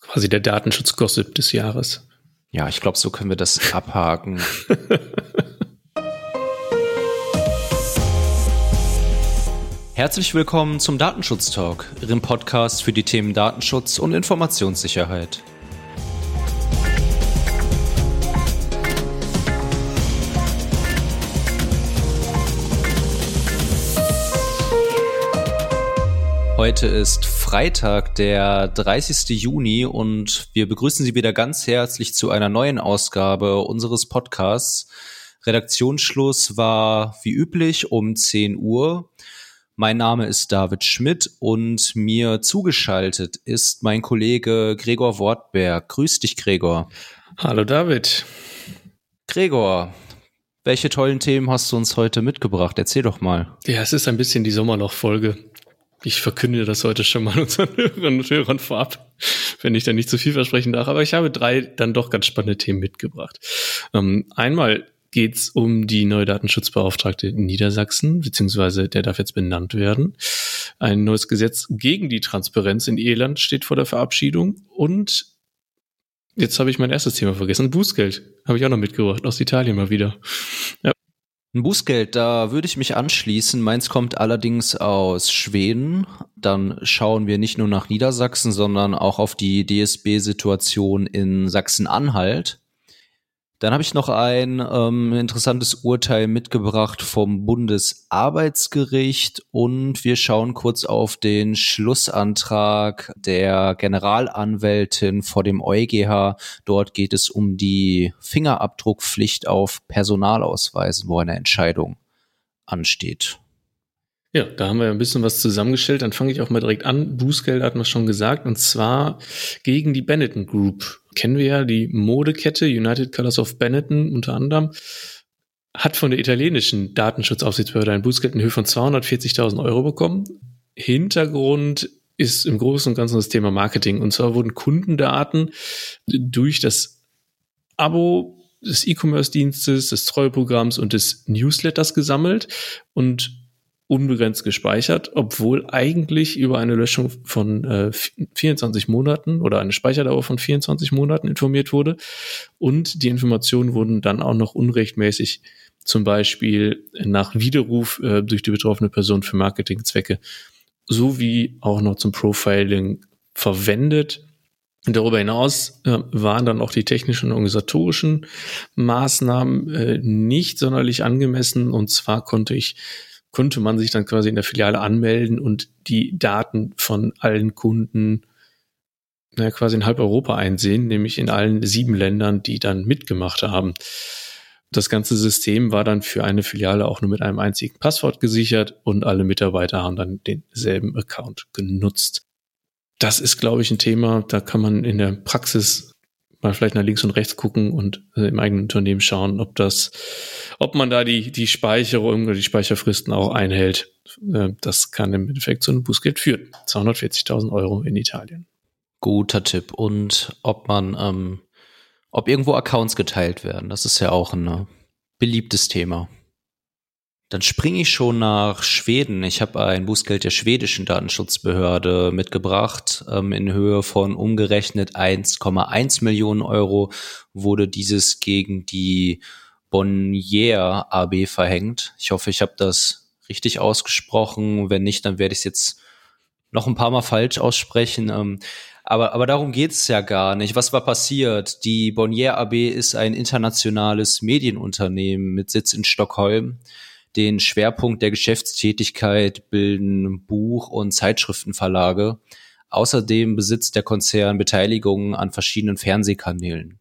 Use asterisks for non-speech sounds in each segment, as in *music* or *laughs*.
quasi der Datenschutz-Gossip des Jahres. Ja, ich glaube, so können wir das *laughs* abhaken. Herzlich willkommen zum Datenschutz Talk, Ihrem Podcast für die Themen Datenschutz und Informationssicherheit. Heute ist Freitag, der 30. Juni und wir begrüßen Sie wieder ganz herzlich zu einer neuen Ausgabe unseres Podcasts. Redaktionsschluss war wie üblich um 10 Uhr. Mein Name ist David Schmidt und mir zugeschaltet ist mein Kollege Gregor Wortberg. Grüß dich, Gregor. Hallo, David. Gregor, welche tollen Themen hast du uns heute mitgebracht? Erzähl doch mal. Ja, es ist ein bisschen die Sommerloch-Folge. Ich verkünde das heute schon mal *laughs* unseren Hörern und Hörern vorab, wenn ich da nicht zu viel versprechen darf. Aber ich habe drei dann doch ganz spannende Themen mitgebracht. Ähm, einmal geht's um die neue Datenschutzbeauftragte in Niedersachsen, beziehungsweise der darf jetzt benannt werden. Ein neues Gesetz gegen die Transparenz in Irland steht vor der Verabschiedung und Jetzt habe ich mein erstes Thema vergessen. Bußgeld habe ich auch noch mitgebracht, aus Italien mal wieder. Ein Bußgeld, da würde ich mich anschließen. Meins kommt allerdings aus Schweden. Dann schauen wir nicht nur nach Niedersachsen, sondern auch auf die DSB-Situation in Sachsen-Anhalt. Dann habe ich noch ein ähm, interessantes Urteil mitgebracht vom Bundesarbeitsgericht und wir schauen kurz auf den Schlussantrag der Generalanwältin vor dem EuGH. Dort geht es um die Fingerabdruckpflicht auf Personalausweisen, wo eine Entscheidung ansteht. Ja, da haben wir ein bisschen was zusammengestellt. Dann fange ich auch mal direkt an. Bußgeld hatten wir schon gesagt, und zwar gegen die Benetton Group. Kennen wir ja die Modekette United Colors of Benetton unter anderem. Hat von der italienischen Datenschutzaufsichtsbehörde ein Bußgeld in Höhe von 240.000 Euro bekommen. Hintergrund ist im Großen und Ganzen das Thema Marketing. Und zwar wurden Kundendaten durch das Abo des E-Commerce-Dienstes, des Treueprogramms und des Newsletters gesammelt und unbegrenzt gespeichert, obwohl eigentlich über eine Löschung von äh, 24 Monaten oder eine Speicherdauer von 24 Monaten informiert wurde. Und die Informationen wurden dann auch noch unrechtmäßig zum Beispiel nach Widerruf äh, durch die betroffene Person für Marketingzwecke sowie auch noch zum Profiling verwendet. Darüber hinaus äh, waren dann auch die technischen und organisatorischen Maßnahmen äh, nicht sonderlich angemessen. Und zwar konnte ich konnte man sich dann quasi in der Filiale anmelden und die Daten von allen Kunden naja, quasi in halb Europa einsehen, nämlich in allen sieben Ländern, die dann mitgemacht haben. Das ganze System war dann für eine Filiale auch nur mit einem einzigen Passwort gesichert und alle Mitarbeiter haben dann denselben Account genutzt. Das ist, glaube ich, ein Thema, da kann man in der Praxis mal vielleicht nach links und rechts gucken und äh, im eigenen Unternehmen schauen, ob das, ob man da die, die Speicherung oder die Speicherfristen auch einhält. Äh, das kann im Endeffekt zu einem Bußgeld führen. 240.000 Euro in Italien. Guter Tipp. Und ob man, ähm, ob irgendwo Accounts geteilt werden, das ist ja auch ein äh, beliebtes Thema. Dann springe ich schon nach Schweden. Ich habe ein Bußgeld der schwedischen Datenschutzbehörde mitgebracht. Ähm, in Höhe von umgerechnet 1,1 Millionen Euro wurde dieses gegen die Bonnier AB verhängt. Ich hoffe, ich habe das richtig ausgesprochen. Wenn nicht, dann werde ich es jetzt noch ein paar Mal falsch aussprechen. Ähm, aber, aber darum geht es ja gar nicht. Was war passiert? Die Bonnier AB ist ein internationales Medienunternehmen mit Sitz in Stockholm. Den Schwerpunkt der Geschäftstätigkeit bilden Buch- und Zeitschriftenverlage. Außerdem besitzt der Konzern Beteiligungen an verschiedenen Fernsehkanälen.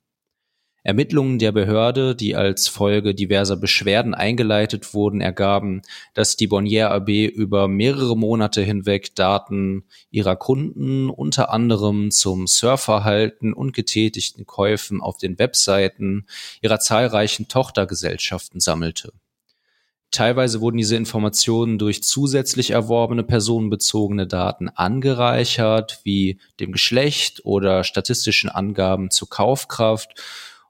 Ermittlungen der Behörde, die als Folge diverser Beschwerden eingeleitet wurden, ergaben, dass die Bonnier AB über mehrere Monate hinweg Daten ihrer Kunden unter anderem zum Surfverhalten und getätigten Käufen auf den Webseiten ihrer zahlreichen Tochtergesellschaften sammelte. Teilweise wurden diese Informationen durch zusätzlich erworbene personenbezogene Daten angereichert, wie dem Geschlecht oder statistischen Angaben zur Kaufkraft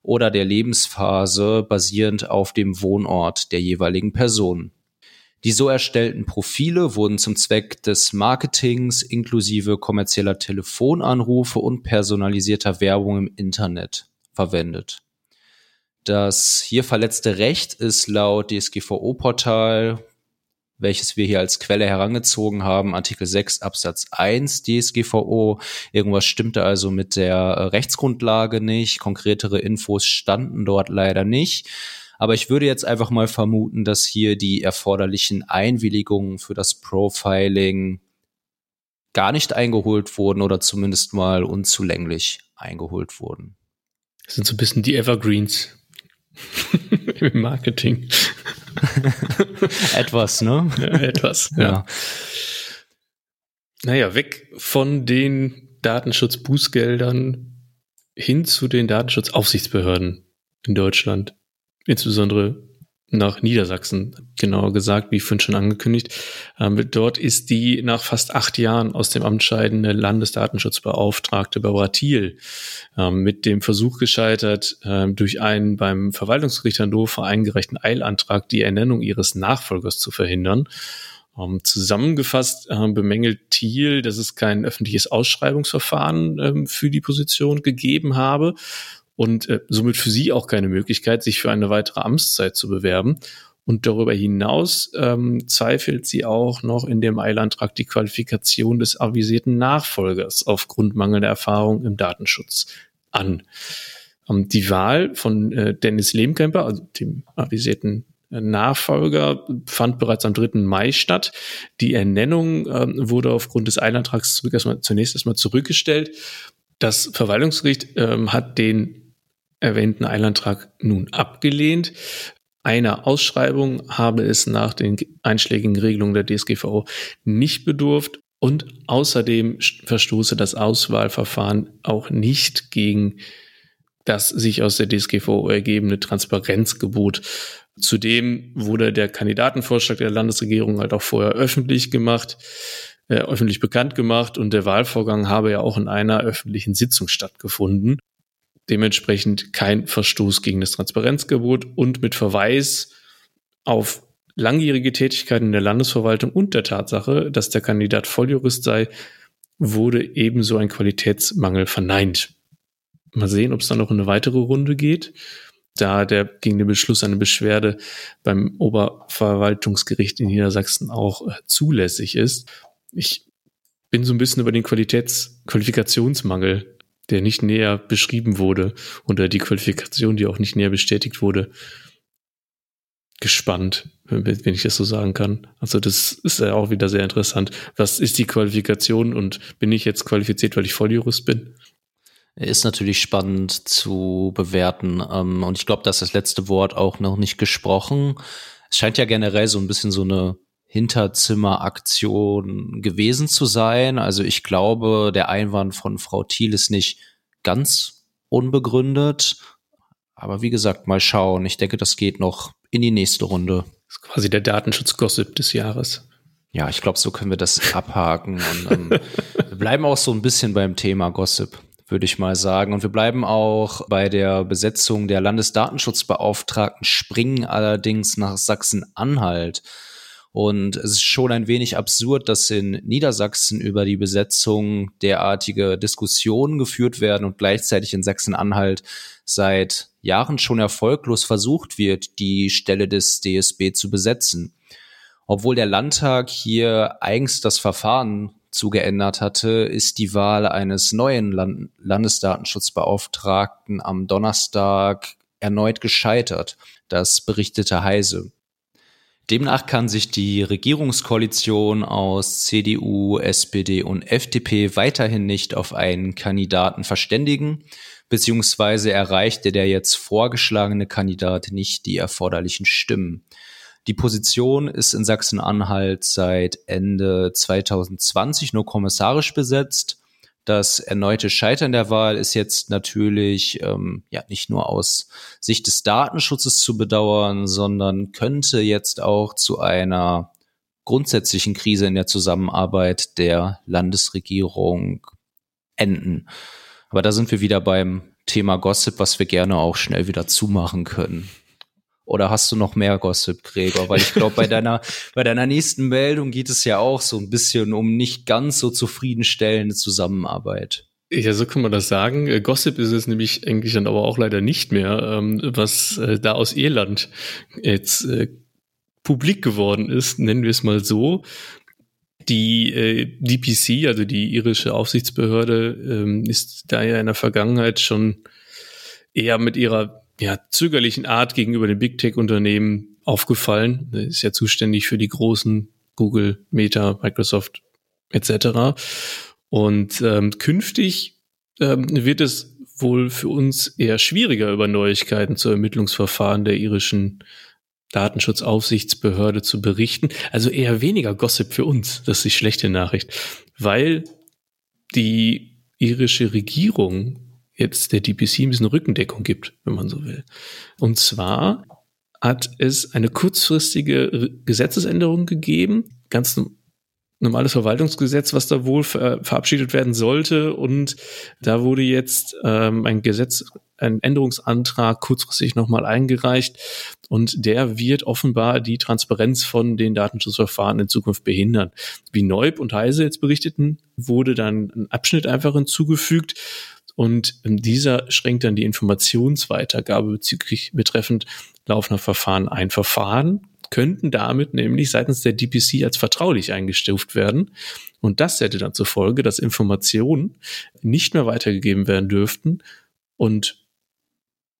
oder der Lebensphase basierend auf dem Wohnort der jeweiligen Person. Die so erstellten Profile wurden zum Zweck des Marketings inklusive kommerzieller Telefonanrufe und personalisierter Werbung im Internet verwendet. Das hier verletzte Recht ist laut DSGVO-Portal, welches wir hier als Quelle herangezogen haben, Artikel 6 Absatz 1 DSGVO. Irgendwas stimmte also mit der Rechtsgrundlage nicht. Konkretere Infos standen dort leider nicht. Aber ich würde jetzt einfach mal vermuten, dass hier die erforderlichen Einwilligungen für das Profiling gar nicht eingeholt wurden oder zumindest mal unzulänglich eingeholt wurden. Das sind so ein bisschen die Evergreens im *laughs* Marketing. *laughs* etwas, ne? Ja, etwas, ja. ja. Naja, weg von den Datenschutzbußgeldern hin zu den Datenschutzaufsichtsbehörden in Deutschland insbesondere nach Niedersachsen, genauer gesagt, wie vorhin schon angekündigt. Ähm, dort ist die nach fast acht Jahren aus dem Amt scheidende Landesdatenschutzbeauftragte Barbara Thiel ähm, mit dem Versuch gescheitert, ähm, durch einen beim Verwaltungsgericht Hannover eingereichten Eilantrag die Ernennung ihres Nachfolgers zu verhindern. Ähm, zusammengefasst äh, bemängelt Thiel, dass es kein öffentliches Ausschreibungsverfahren ähm, für die Position gegeben habe und äh, somit für sie auch keine Möglichkeit, sich für eine weitere Amtszeit zu bewerben. Und darüber hinaus ähm, zweifelt sie auch noch in dem Eilantrag die Qualifikation des avisierten Nachfolgers aufgrund mangelnder Erfahrung im Datenschutz an. Ähm, die Wahl von äh, Dennis Lehmkemper, also dem avisierten äh, Nachfolger fand bereits am 3. Mai statt. Die Ernennung ähm, wurde aufgrund des Eilantrags zurück erstmal, zunächst erstmal zurückgestellt. Das Verwaltungsgericht ähm, hat den erwähnten Eilantrag nun abgelehnt. Einer Ausschreibung habe es nach den einschlägigen Regelungen der DSGVO nicht bedurft und außerdem verstoße das Auswahlverfahren auch nicht gegen das sich aus der DSGVO ergebende Transparenzgebot. Zudem wurde der Kandidatenvorschlag der Landesregierung halt auch vorher öffentlich gemacht, äh, öffentlich bekannt gemacht und der Wahlvorgang habe ja auch in einer öffentlichen Sitzung stattgefunden dementsprechend kein Verstoß gegen das Transparenzgebot und mit Verweis auf langjährige Tätigkeiten in der Landesverwaltung und der Tatsache, dass der Kandidat Volljurist sei, wurde ebenso ein Qualitätsmangel verneint. Mal sehen, ob es dann noch eine weitere Runde geht, da der gegen den Beschluss eine Beschwerde beim Oberverwaltungsgericht in Niedersachsen auch äh, zulässig ist. Ich bin so ein bisschen über den Qualitäts Qualifikationsmangel der nicht näher beschrieben wurde oder die Qualifikation, die auch nicht näher bestätigt wurde, gespannt, wenn ich das so sagen kann. Also das ist ja auch wieder sehr interessant. Was ist die Qualifikation und bin ich jetzt qualifiziert, weil ich Volljurist bin? Ist natürlich spannend zu bewerten. Ähm, und ich glaube, dass das letzte Wort auch noch nicht gesprochen. Es scheint ja generell so ein bisschen so eine Hinterzimmeraktion gewesen zu sein. Also ich glaube, der Einwand von Frau Thiel ist nicht ganz unbegründet. Aber wie gesagt, mal schauen. Ich denke, das geht noch in die nächste Runde. Das ist quasi der Datenschutz-Gossip des Jahres. Ja, ich glaube, so können wir das *laughs* abhaken. Und, ähm, wir bleiben auch so ein bisschen beim Thema Gossip, würde ich mal sagen. Und wir bleiben auch bei der Besetzung der Landesdatenschutzbeauftragten, springen allerdings nach Sachsen-Anhalt. Und es ist schon ein wenig absurd, dass in Niedersachsen über die Besetzung derartige Diskussionen geführt werden und gleichzeitig in Sachsen-Anhalt seit Jahren schon erfolglos versucht wird, die Stelle des DSB zu besetzen. Obwohl der Landtag hier eigens das Verfahren zugeändert hatte, ist die Wahl eines neuen Land Landesdatenschutzbeauftragten am Donnerstag erneut gescheitert. Das berichtete Heise. Demnach kann sich die Regierungskoalition aus CDU, SPD und FDP weiterhin nicht auf einen Kandidaten verständigen, beziehungsweise erreichte der jetzt vorgeschlagene Kandidat nicht die erforderlichen Stimmen. Die Position ist in Sachsen-Anhalt seit Ende 2020 nur kommissarisch besetzt das erneute Scheitern der Wahl ist jetzt natürlich ähm, ja nicht nur aus Sicht des Datenschutzes zu bedauern, sondern könnte jetzt auch zu einer grundsätzlichen Krise in der Zusammenarbeit der Landesregierung enden. Aber da sind wir wieder beim Thema Gossip, was wir gerne auch schnell wieder zumachen können. Oder hast du noch mehr Gossip, Gregor? Weil ich glaube, bei *laughs* deiner, bei deiner nächsten Meldung geht es ja auch so ein bisschen um nicht ganz so zufriedenstellende Zusammenarbeit. Ja, so kann man das sagen. Äh, Gossip ist es nämlich eigentlich dann aber auch leider nicht mehr, ähm, was äh, da aus Irland jetzt äh, publik geworden ist, nennen wir es mal so. Die äh, DPC, also die irische Aufsichtsbehörde, ähm, ist da ja in der Vergangenheit schon eher mit ihrer ja, zögerlichen Art gegenüber den Big Tech-Unternehmen aufgefallen. Sie ist ja zuständig für die großen Google, Meta, Microsoft etc. Und ähm, künftig ähm, wird es wohl für uns eher schwieriger, über Neuigkeiten zu Ermittlungsverfahren der irischen Datenschutzaufsichtsbehörde zu berichten. Also eher weniger Gossip für uns. Das ist die schlechte Nachricht. Weil die irische Regierung jetzt der DPC ein bisschen Rückendeckung gibt, wenn man so will. Und zwar hat es eine kurzfristige Gesetzesänderung gegeben, ganz normales Verwaltungsgesetz, was da wohl ver verabschiedet werden sollte. Und da wurde jetzt ähm, ein Gesetz, ein Änderungsantrag kurzfristig nochmal eingereicht. Und der wird offenbar die Transparenz von den Datenschutzverfahren in Zukunft behindern. Wie Neub und Heise jetzt berichteten, wurde dann ein Abschnitt einfach hinzugefügt. Und dieser schränkt dann die Informationsweitergabe bezüglich betreffend laufender Verfahren ein. Verfahren könnten damit nämlich seitens der DPC als vertraulich eingestuft werden. Und das hätte dann zur Folge, dass Informationen nicht mehr weitergegeben werden dürften und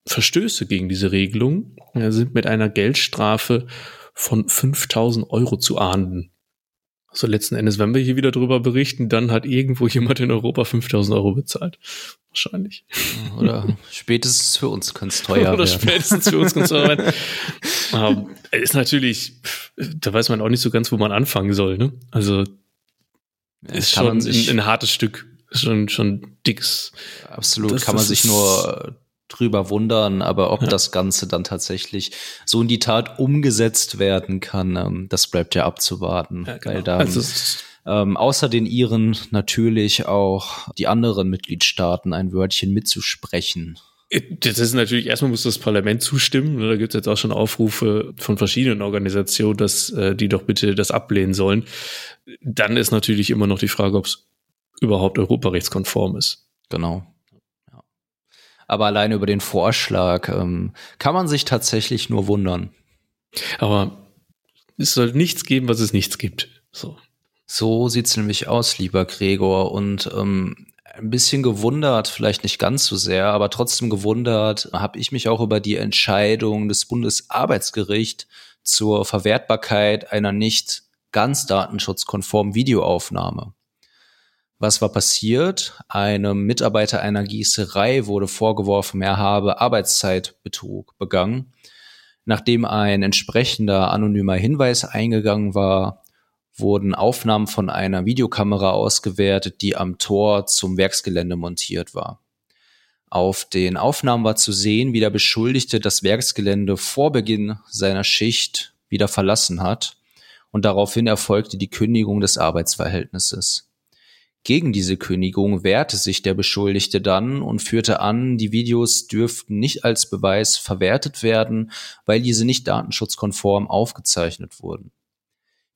Verstöße gegen diese Regelung sind mit einer Geldstrafe von 5000 Euro zu ahnden. Also letzten Endes, wenn wir hier wieder drüber berichten, dann hat irgendwo *laughs* jemand in Europa 5000 Euro bezahlt. Wahrscheinlich. Oder *laughs* spätestens für uns kann es teuer Oder werden. spätestens für uns kann es teuer werden. Aber *laughs* ist natürlich, da weiß man auch nicht so ganz, wo man anfangen soll. Ne? Also Ja, ist schon ein, ein hartes Stück. Schon, schon dicks. absolut, das- kann man sich nur drüber wundern, aber ob Ja. das Ganze dann tatsächlich so in die Tat umgesetzt werden kann, ähm, das bleibt ja abzuwarten. Weil da also, es ist- ähm, außer den Iren natürlich auch die anderen Mitgliedstaaten ein Wörtchen mitzusprechen. Das ist natürlich, erstmal muss das Parlament zustimmen. ne, Da gibt es jetzt auch schon Aufrufe von verschiedenen Organisationen, dass äh, die doch bitte das ablehnen sollen. Dann ist natürlich immer noch die Frage, ob es überhaupt europarechtskonform ist. Genau. Aber alleine über den Vorschlag ähm, kann man sich tatsächlich nur wundern. Aber es soll nichts geben, was es nichts gibt. So. So sieht's nämlich aus, lieber Gregor. Und ähm, ein bisschen gewundert, vielleicht nicht ganz so sehr, aber trotzdem gewundert, habe ich mich auch über die Entscheidung des Bundesarbeitsgerichts zur Verwertbarkeit einer nicht ganz datenschutzkonformen Videoaufnahme. Was war passiert? Einem Mitarbeiter einer Gießerei wurde vorgeworfen, er habe Arbeitszeitbetrug begangen. Nachdem ein entsprechender anonymer Hinweis eingegangen war, wurden Aufnahmen von einer Videokamera ausgewertet, die am Tor zum Werksgelände montiert war. Auf den Aufnahmen war zu sehen, wie der Beschuldigte das Werksgelände vor Beginn seiner Schicht wieder verlassen hat und daraufhin erfolgte die Kündigung des Arbeitsverhältnisses. Gegen diese Kündigung wehrte sich der Beschuldigte dann und führte an, die Videos dürften nicht als Beweis verwertet werden, weil diese nicht datenschutzkonform aufgezeichnet wurden.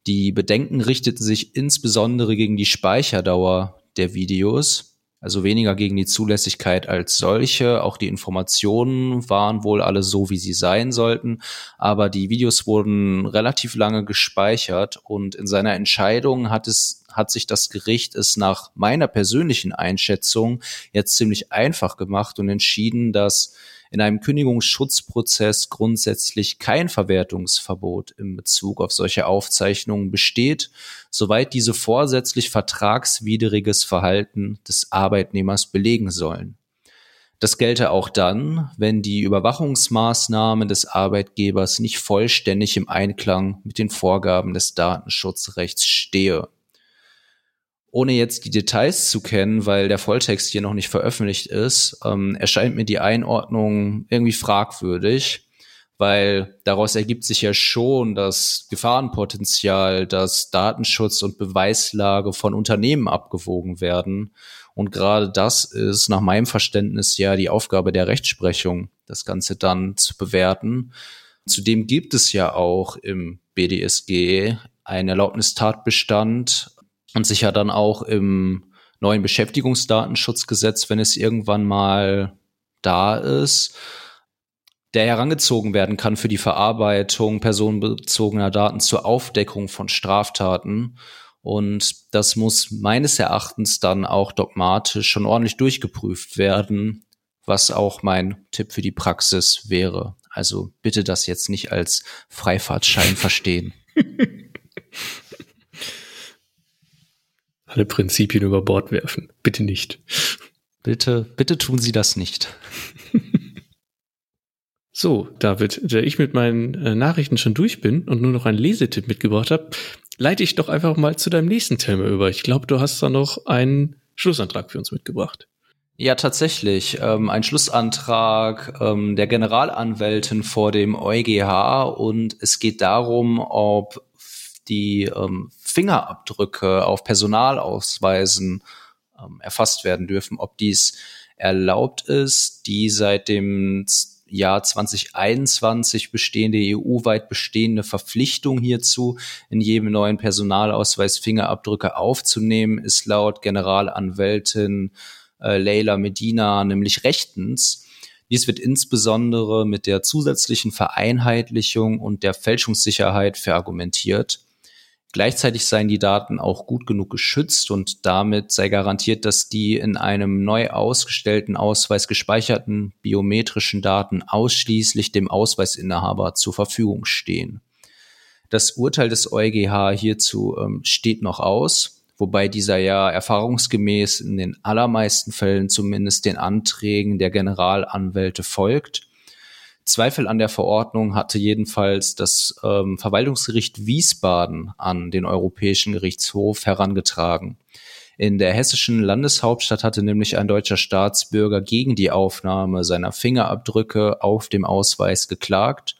Die Bedenken richteten sich insbesondere gegen die Speicherdauer der Videos, also weniger gegen die Zulässigkeit als solche. Auch die Informationen waren wohl alle so, wie sie sein sollten, aber die Videos wurden relativ lange gespeichert und in seiner Entscheidung hat es hat sich das Gericht es nach meiner persönlichen Einschätzung jetzt ziemlich einfach gemacht und entschieden, dass in einem Kündigungsschutzprozess grundsätzlich kein Verwertungsverbot in Bezug auf solche Aufzeichnungen besteht, soweit diese vorsätzlich vertragswidriges Verhalten des Arbeitnehmers belegen sollen. Das gelte auch dann, wenn die Überwachungsmaßnahmen des Arbeitgebers nicht vollständig im Einklang mit den Vorgaben des Datenschutzrechts stehe. Ohne jetzt die Details zu kennen, weil der Volltext hier noch nicht veröffentlicht ist, ähm, erscheint mir die Einordnung irgendwie fragwürdig, weil daraus ergibt sich ja schon das Gefahrenpotenzial, dass Datenschutz und Beweislage von Unternehmen abgewogen werden. Und gerade das ist nach meinem Verständnis ja die Aufgabe der Rechtsprechung, das Ganze dann zu bewerten. Zudem gibt es ja auch im BDSG einen Erlaubnistatbestand und sicher dann auch im neuen Beschäftigungsdatenschutzgesetz, wenn es irgendwann mal da ist, der herangezogen werden kann für die Verarbeitung personenbezogener Daten zur Aufdeckung von Straftaten. Und das muss meines Erachtens dann auch dogmatisch schon ordentlich durchgeprüft werden, was auch mein Tipp für die Praxis wäre. Also bitte das jetzt nicht als Freifahrtschein verstehen. *laughs* Alle Prinzipien über Bord werfen. Bitte nicht. Bitte, bitte tun Sie das nicht. *laughs* So, David, da ich mit meinen äh, Nachrichten schon durch bin und nur noch einen Lesetipp mitgebracht habe, leite ich doch einfach mal zu deinem nächsten Thema über. Ich glaube, du hast da noch einen Schlussantrag für uns mitgebracht. Ja, tatsächlich. Ähm, ein Schlussantrag ähm, der Generalanwältin vor dem EuGH und es geht darum, ob die ähm, Fingerabdrücke auf Personalausweisen ähm, erfasst werden dürfen, ob dies erlaubt ist, die seit dem Jahr 2021 bestehende EU-weit bestehende Verpflichtung hierzu, in jedem neuen Personalausweis Fingerabdrücke aufzunehmen, ist laut Generalanwältin äh, Leila Medina nämlich rechtens. Dies wird insbesondere mit der zusätzlichen Vereinheitlichung und der Fälschungssicherheit verargumentiert. Gleichzeitig seien die Daten auch gut genug geschützt und damit sei garantiert, dass die in einem neu ausgestellten Ausweis gespeicherten biometrischen Daten ausschließlich dem Ausweisinhaber zur Verfügung stehen. Das Urteil des EuGH hierzu ähm, steht noch aus, wobei dieser ja erfahrungsgemäß in den allermeisten Fällen zumindest den Anträgen der Generalanwälte folgt. Zweifel an der Verordnung hatte jedenfalls das ähm, Verwaltungsgericht Wiesbaden an den Europäischen Gerichtshof herangetragen. In der hessischen Landeshauptstadt hatte nämlich ein deutscher Staatsbürger gegen die Aufnahme seiner Fingerabdrücke auf dem Ausweis geklagt.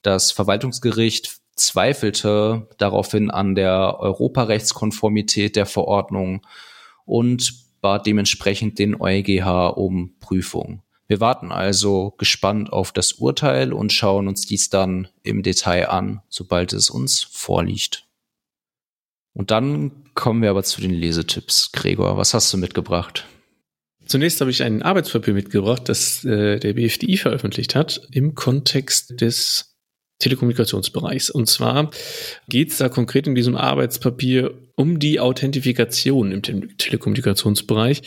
Das Verwaltungsgericht zweifelte daraufhin an der Europarechtskonformität der Verordnung und bat dementsprechend den EuGH um Prüfung. Wir warten also gespannt auf das Urteil und schauen uns dies dann im Detail an, sobald es uns vorliegt. Und dann kommen wir aber zu den Lesetipps. Gregor, was hast du mitgebracht? Zunächst habe ich ein Arbeitspapier mitgebracht, das äh, der BFDI veröffentlicht hat im Kontext des Telekommunikationsbereichs. Und zwar geht es da konkret in diesem Arbeitspapier um die Authentifikation im Telekommunikationsbereich.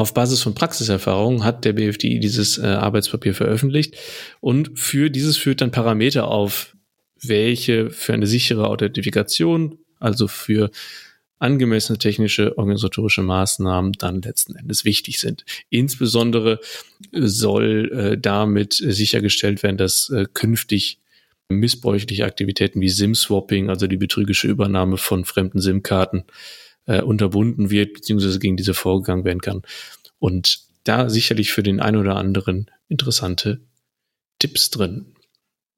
Auf Basis von Praxiserfahrungen hat der BFDI dieses äh, Arbeitspapier veröffentlicht und für dieses führt dann Parameter auf, welche für eine sichere Authentifikation, also für angemessene technische organisatorische Maßnahmen dann letzten Endes wichtig sind. Insbesondere soll äh, damit sichergestellt werden, dass äh, künftig missbräuchliche Aktivitäten wie SIM-Swapping, also die betrügische Übernahme von fremden SIM-Karten, äh, unterbunden wird, beziehungsweise gegen diese vorgegangen werden kann. Und da sicherlich für den einen oder anderen interessante Tipps drin.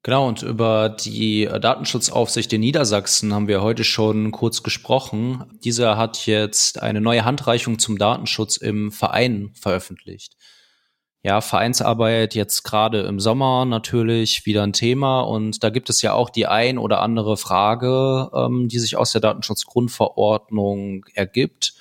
Genau, und über die Datenschutzaufsicht in Niedersachsen haben wir heute schon kurz gesprochen. Dieser hat jetzt eine neue Handreichung zum Datenschutz im Verein veröffentlicht ja, Vereinsarbeit jetzt gerade im Sommer natürlich wieder ein Thema und da gibt es ja auch die ein oder andere Frage, ähm, die sich aus der Datenschutzgrundverordnung ergibt.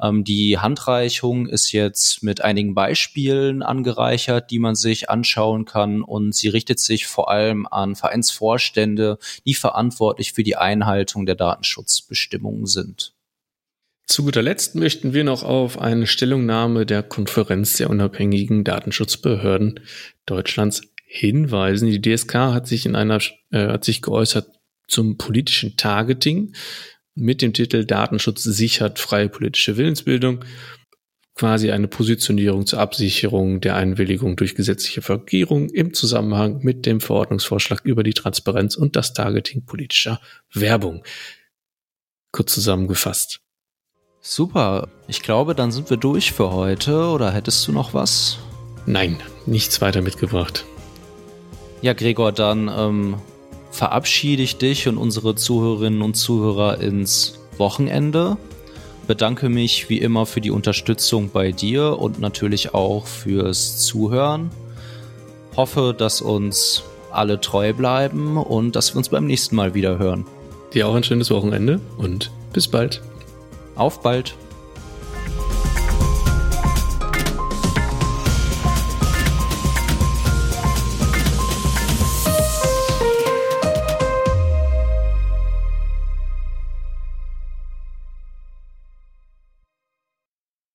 Ähm, die Handreichung ist jetzt mit einigen Beispielen angereichert, die man sich anschauen kann und sie richtet sich vor allem an Vereinsvorstände, die verantwortlich für die Einhaltung der Datenschutzbestimmungen sind. Zu guter Letzt möchten wir noch auf eine Stellungnahme der Konferenz der unabhängigen Datenschutzbehörden Deutschlands hinweisen. Die DSK hat sich in einer äh, hat sich geäußert zum politischen Targeting mit dem Titel Datenschutz sichert freie politische Willensbildung quasi eine Positionierung zur Absicherung der Einwilligung durch gesetzliche Vergierung im Zusammenhang mit dem Verordnungsvorschlag über die Transparenz und das Targeting politischer Werbung. Kurz zusammengefasst. Super. Ich glaube, dann sind wir durch für heute. Oder hättest du noch was? Nein, nichts weiter mitgebracht. Ja, Gregor, dann ähm, verabschiede ich dich und unsere Zuhörerinnen und Zuhörer ins Wochenende. Bedanke mich wie immer für die Unterstützung bei dir und natürlich auch fürs Zuhören. Hoffe, dass uns alle treu bleiben und dass wir uns beim nächsten Mal wieder hören. Dir auch ein schönes Wochenende und bis bald. Auf bald.